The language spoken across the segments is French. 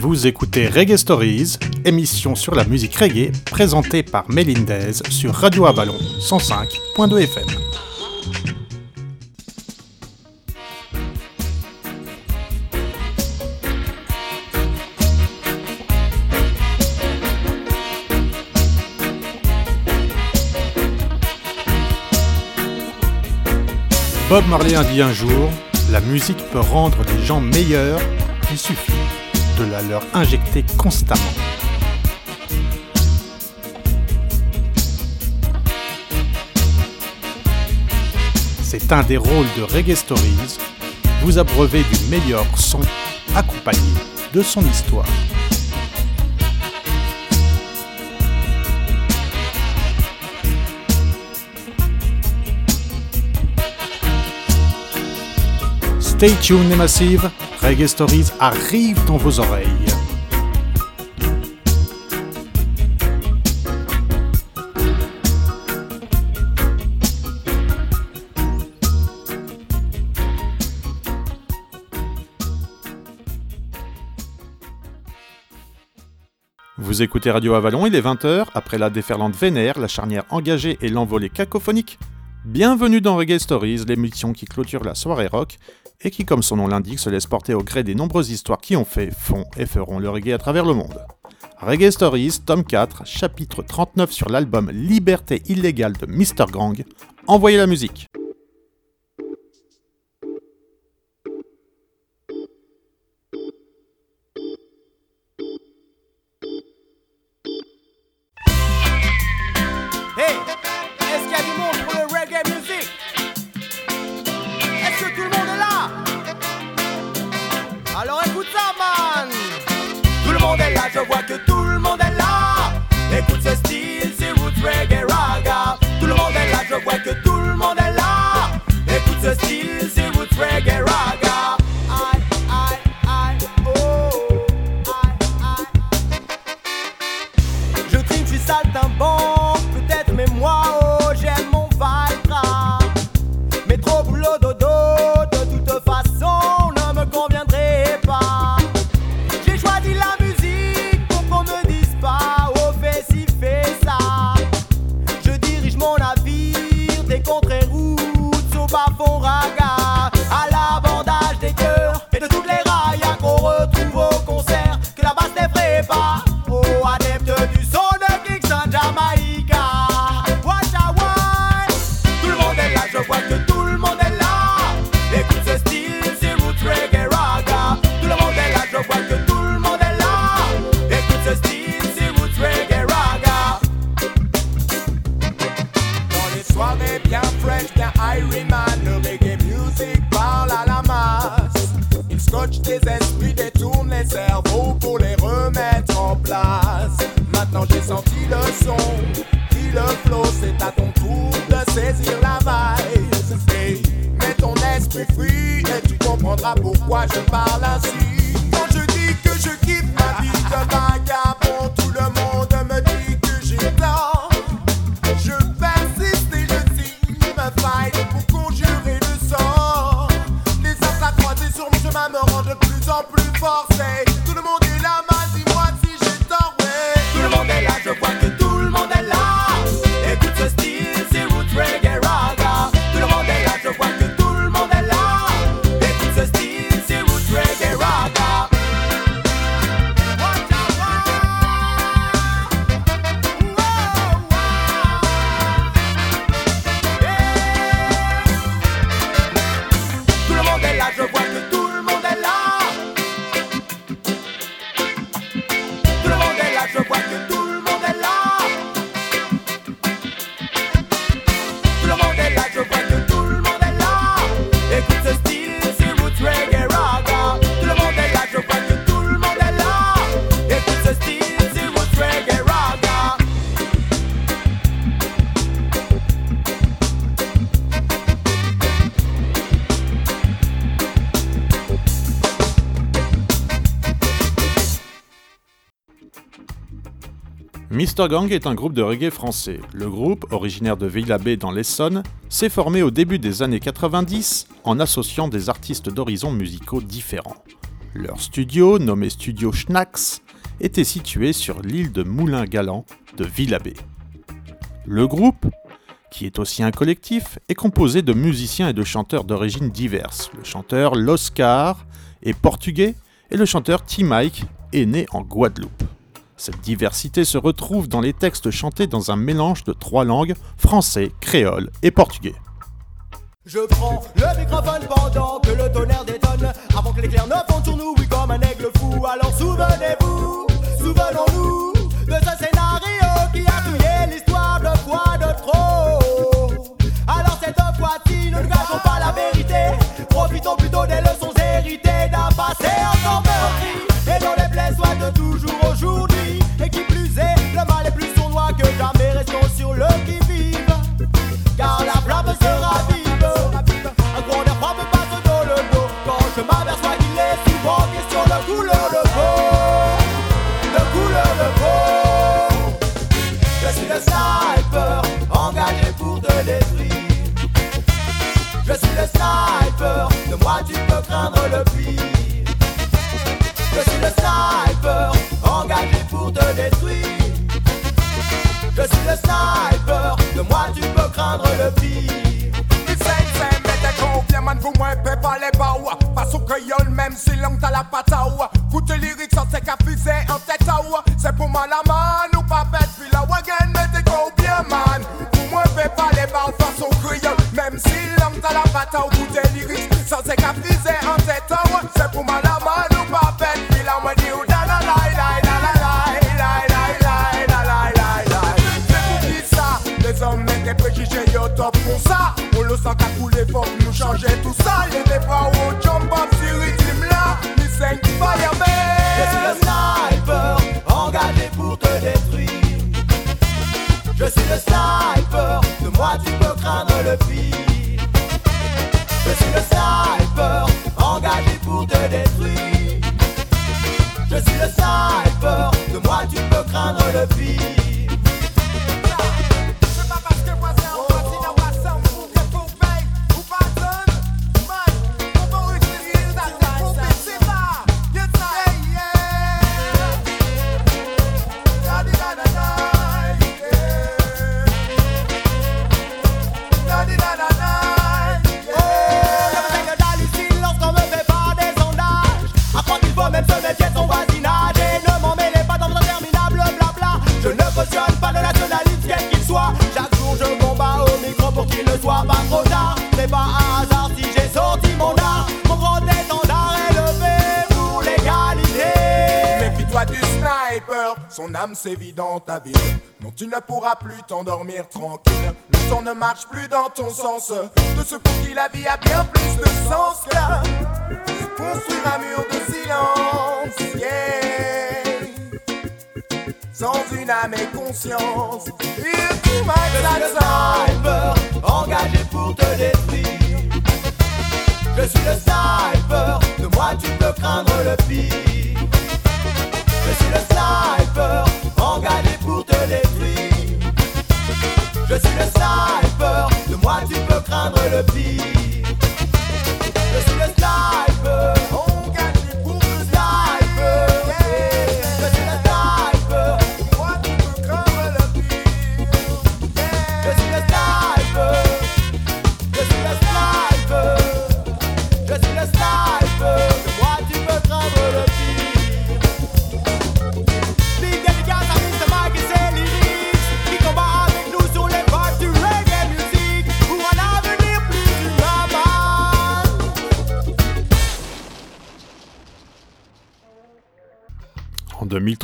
Vous écoutez Reggae Stories, émission sur la musique reggae présentée par Mélindez sur Radio Avalon 105.2 FM. Bob Marley a dit un jour, la musique peut rendre les gens meilleurs, il suffit la leur injecter constamment. C'est un des rôles de Reggae Stories, vous abreuvez du meilleur son accompagné de son histoire. Stay tuned massive, Reggae Stories arrive dans vos oreilles. Vous écoutez Radio Avalon, il est 20h, après la déferlante vénère, la charnière engagée et l'envolée cacophonique. Bienvenue dans Reggae Stories, l'émission qui clôture la soirée rock et qui, comme son nom l'indique, se laisse porter au gré des nombreuses histoires qui ont fait, font et feront le reggae à travers le monde. Reggae Stories, tome 4, chapitre 39 sur l'album Liberté illégale de Mr. Gang. Envoyez la musique! plus en plus forcé. Tout le monde est là Mr Gang est un groupe de reggae français. Le groupe, originaire de Villabé dans l'Essonne, s'est formé au début des années 90 en associant des artistes d'horizons musicaux différents. Leur studio, nommé Studio Schnacks, était situé sur l'île de Moulin-Galant de Villabé. Le groupe, qui est aussi un collectif, est composé de musiciens et de chanteurs d'origines diverses. Le chanteur L'Oscar est portugais et le chanteur T-Mike est né en Guadeloupe. Cette diversité se retrouve dans les textes chantés dans un mélange de trois langues, français, créole et portugais. Je prends le microphone pendant que le tonnerre détonne. Avant que l'éclair ne fonde sur nous, oui comme un aigle fou. Alors souvenez-vous, souvenons-nous Moi la man ou pas bête Puis la go bien man moins paie pas les baouas face au créole Même si l'on t'as la pataoua Coûte lyrique sans tes fusée en tête à C'est pour moi la man ou pas bête Puis la moi dit ou da la la la la la Les hommes mettent des préjugés yo top pour ça On le sent qu'à couler faut que nous changer tout pas au jump S'évident dans ta vie. Non, tu ne pourras plus t'endormir tranquille. Le temps ne marche plus dans ton sens. De ce pour qui la vie a bien plus de sens là. Construire un mur de silence, yeah. Sans une âme et conscience. Il tout sniper, engagé pour te détruire. Je suis le sniper, de moi tu peux craindre le pire.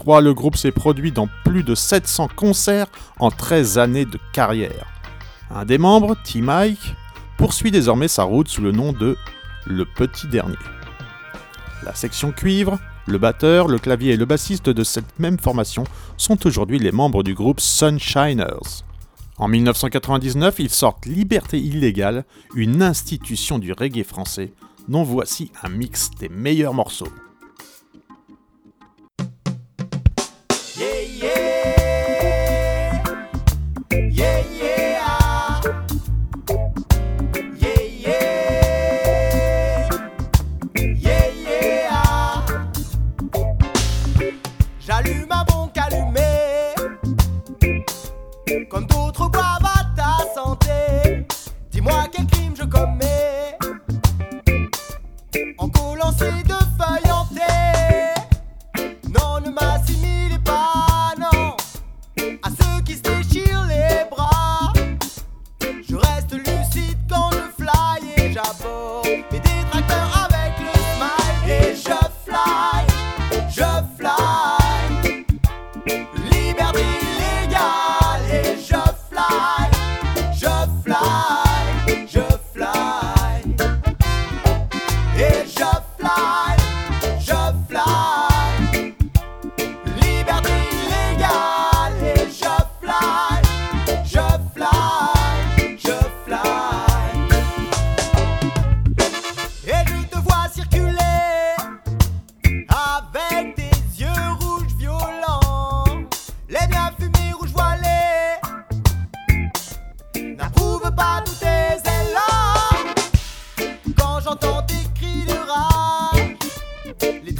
2003, le groupe s'est produit dans plus de 700 concerts en 13 années de carrière. Un des membres, T-Mike, poursuit désormais sa route sous le nom de Le Petit Dernier. La section cuivre, le batteur, le clavier et le bassiste de cette même formation sont aujourd'hui les membres du groupe Sunshiners. En 1999, ils sortent Liberté illégale, une institution du reggae français, dont voici un mix des meilleurs morceaux. yeah, yeah.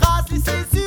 As he says,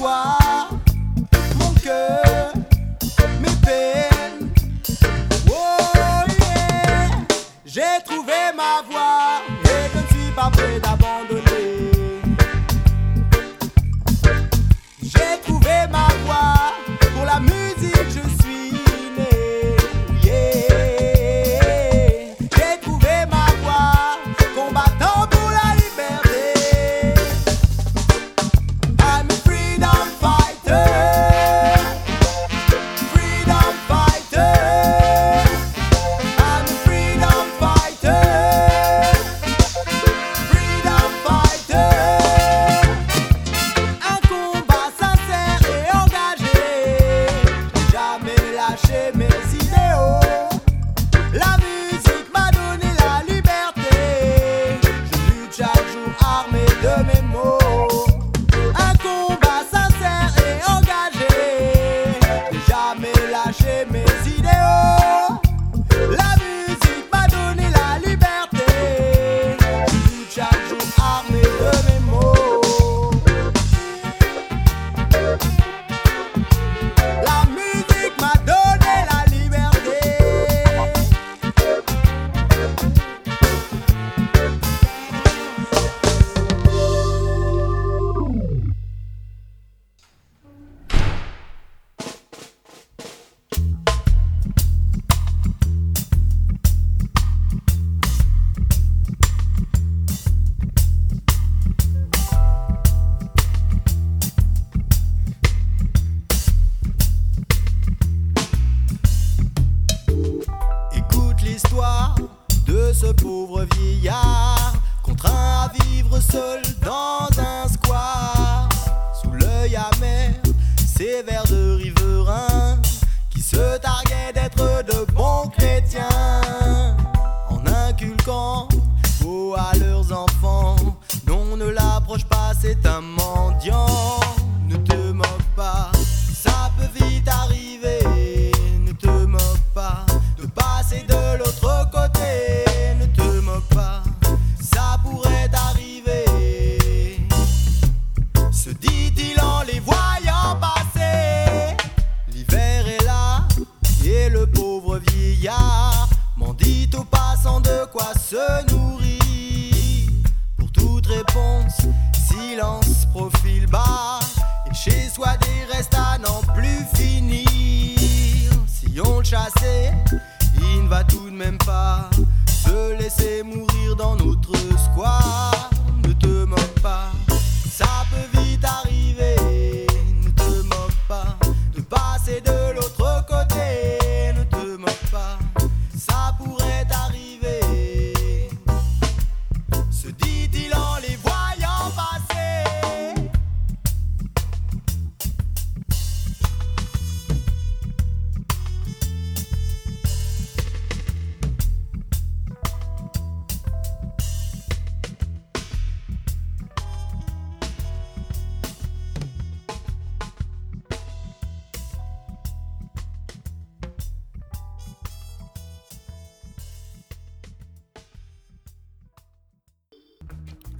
toi, mon cœur, mes peines. Oh yeah, j'ai trouvé ma voie et je ne suis pas prêt. parmi ce pauvre vieillard contraint à vivre seul dans un square. Sous l'œil amer, sévère de riverains qui se targuaient d'être de bons chrétiens. En inculquant faux à leurs enfants, non, ne l'approche pas, c'est un mendiant. Ne te moque pas, le chassait, il ne va tout de même pas se laisser mourir dans notre square.